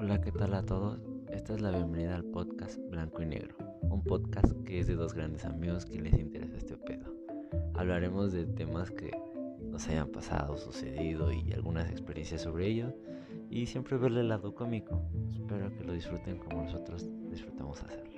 Hola, ¿qué tal a todos? Esta es la bienvenida al podcast Blanco y Negro, un podcast que es de dos grandes amigos que les interesa este pedo. Hablaremos de temas que nos hayan pasado, sucedido y algunas experiencias sobre ellos, y siempre verle el lado cómico. Espero que lo disfruten como nosotros disfrutamos hacerlo.